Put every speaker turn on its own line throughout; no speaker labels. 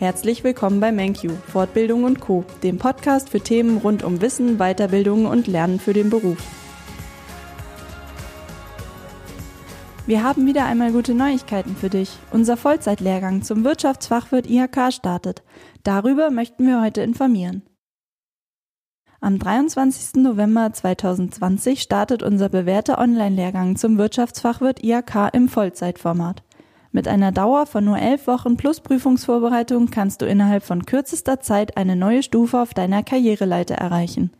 Herzlich willkommen bei MenQ, Fortbildung und Co., dem Podcast für Themen rund um Wissen, Weiterbildung und Lernen für den Beruf. Wir haben wieder einmal gute Neuigkeiten für dich. Unser Vollzeitlehrgang zum Wirtschaftsfachwirt IHK startet. Darüber möchten wir heute informieren. Am 23. November 2020 startet unser bewährter Online-Lehrgang zum Wirtschaftsfachwirt IHK im Vollzeitformat. Mit einer Dauer von nur elf Wochen plus Prüfungsvorbereitung kannst du innerhalb von kürzester Zeit eine neue Stufe auf deiner Karriereleiter erreichen.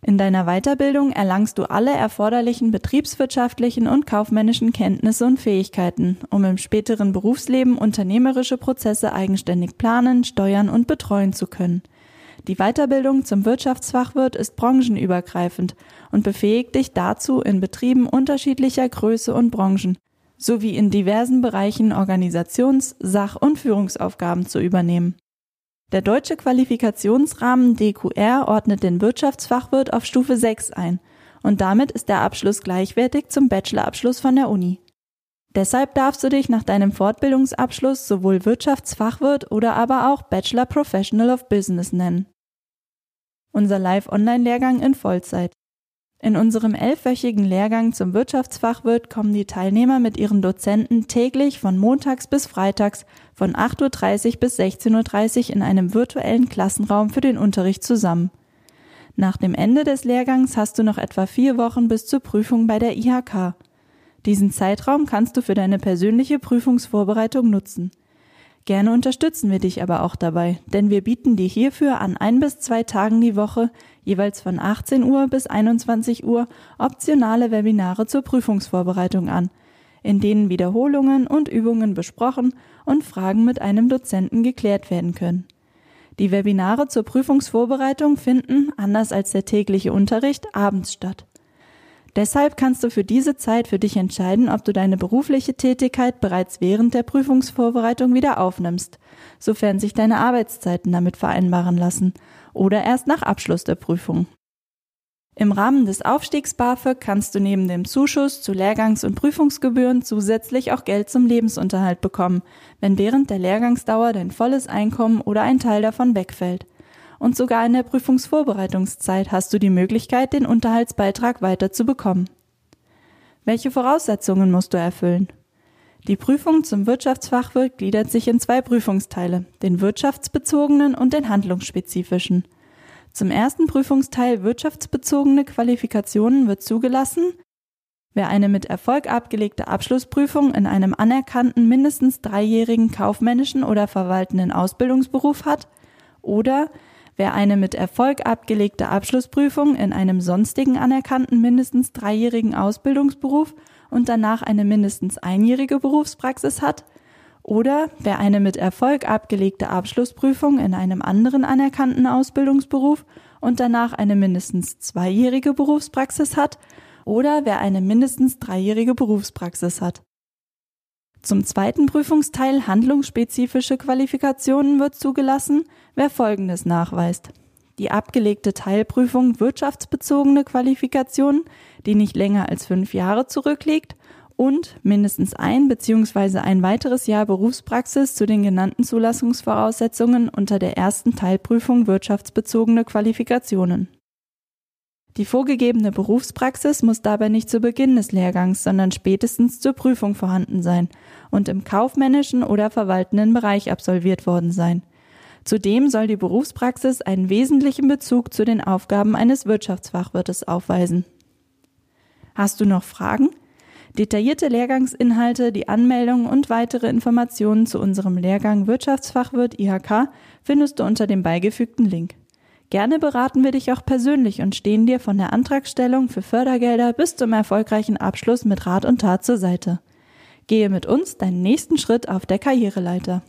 In deiner Weiterbildung erlangst du alle erforderlichen betriebswirtschaftlichen und kaufmännischen Kenntnisse und Fähigkeiten, um im späteren Berufsleben unternehmerische Prozesse eigenständig planen, steuern und betreuen zu können. Die Weiterbildung zum Wirtschaftsfachwirt ist branchenübergreifend und befähigt dich dazu, in Betrieben unterschiedlicher Größe und Branchen sowie in diversen Bereichen Organisations-, Sach- und Führungsaufgaben zu übernehmen. Der deutsche Qualifikationsrahmen DQR ordnet den Wirtschaftsfachwirt auf Stufe 6 ein und damit ist der Abschluss gleichwertig zum Bachelorabschluss von der Uni. Deshalb darfst du dich nach deinem Fortbildungsabschluss sowohl Wirtschaftsfachwirt oder aber auch Bachelor Professional of Business nennen. Unser Live-Online-Lehrgang in Vollzeit. In unserem elfwöchigen Lehrgang zum Wirtschaftsfachwirt kommen die Teilnehmer mit ihren Dozenten täglich von montags bis freitags von 8.30 Uhr bis 16.30 Uhr in einem virtuellen Klassenraum für den Unterricht zusammen. Nach dem Ende des Lehrgangs hast du noch etwa vier Wochen bis zur Prüfung bei der IHK. Diesen Zeitraum kannst du für deine persönliche Prüfungsvorbereitung nutzen. Gerne unterstützen wir dich aber auch dabei, denn wir bieten dir hierfür an ein bis zwei Tagen die Woche, jeweils von 18 Uhr bis 21 Uhr, optionale Webinare zur Prüfungsvorbereitung an, in denen Wiederholungen und Übungen besprochen und Fragen mit einem Dozenten geklärt werden können. Die Webinare zur Prüfungsvorbereitung finden, anders als der tägliche Unterricht, abends statt. Deshalb kannst du für diese Zeit für dich entscheiden, ob du deine berufliche Tätigkeit bereits während der Prüfungsvorbereitung wieder aufnimmst, sofern sich deine Arbeitszeiten damit vereinbaren lassen, oder erst nach Abschluss der Prüfung. Im Rahmen des Aufstiegs BAföG kannst du neben dem Zuschuss zu Lehrgangs- und Prüfungsgebühren zusätzlich auch Geld zum Lebensunterhalt bekommen, wenn während der Lehrgangsdauer dein volles Einkommen oder ein Teil davon wegfällt und sogar in der Prüfungsvorbereitungszeit hast du die Möglichkeit, den Unterhaltsbeitrag weiter zu bekommen. Welche Voraussetzungen musst du erfüllen? Die Prüfung zum Wirtschaftsfachwirt gliedert sich in zwei Prüfungsteile, den wirtschaftsbezogenen und den handlungsspezifischen. Zum ersten Prüfungsteil wirtschaftsbezogene Qualifikationen wird zugelassen, wer eine mit Erfolg abgelegte Abschlussprüfung in einem anerkannten mindestens dreijährigen kaufmännischen oder verwaltenden Ausbildungsberuf hat oder Wer eine mit Erfolg abgelegte Abschlussprüfung in einem sonstigen anerkannten mindestens dreijährigen Ausbildungsberuf und danach eine mindestens einjährige Berufspraxis hat, oder wer eine mit Erfolg abgelegte Abschlussprüfung in einem anderen anerkannten Ausbildungsberuf und danach eine mindestens zweijährige Berufspraxis hat, oder wer eine mindestens dreijährige Berufspraxis hat. Zum zweiten Prüfungsteil handlungsspezifische Qualifikationen wird zugelassen, wer Folgendes nachweist. Die abgelegte Teilprüfung wirtschaftsbezogene Qualifikationen, die nicht länger als fünf Jahre zurückliegt und mindestens ein bzw. ein weiteres Jahr Berufspraxis zu den genannten Zulassungsvoraussetzungen unter der ersten Teilprüfung wirtschaftsbezogene Qualifikationen. Die vorgegebene Berufspraxis muss dabei nicht zu Beginn des Lehrgangs, sondern spätestens zur Prüfung vorhanden sein und im kaufmännischen oder verwaltenden Bereich absolviert worden sein. Zudem soll die Berufspraxis einen wesentlichen Bezug zu den Aufgaben eines Wirtschaftsfachwirtes aufweisen. Hast du noch Fragen? Detaillierte Lehrgangsinhalte, die Anmeldung und weitere Informationen zu unserem Lehrgang Wirtschaftsfachwirt IHK findest du unter dem beigefügten Link. Gerne beraten wir dich auch persönlich und stehen dir von der Antragstellung für Fördergelder bis zum erfolgreichen Abschluss mit Rat und Tat zur Seite. Gehe mit uns deinen nächsten Schritt auf der Karriereleiter.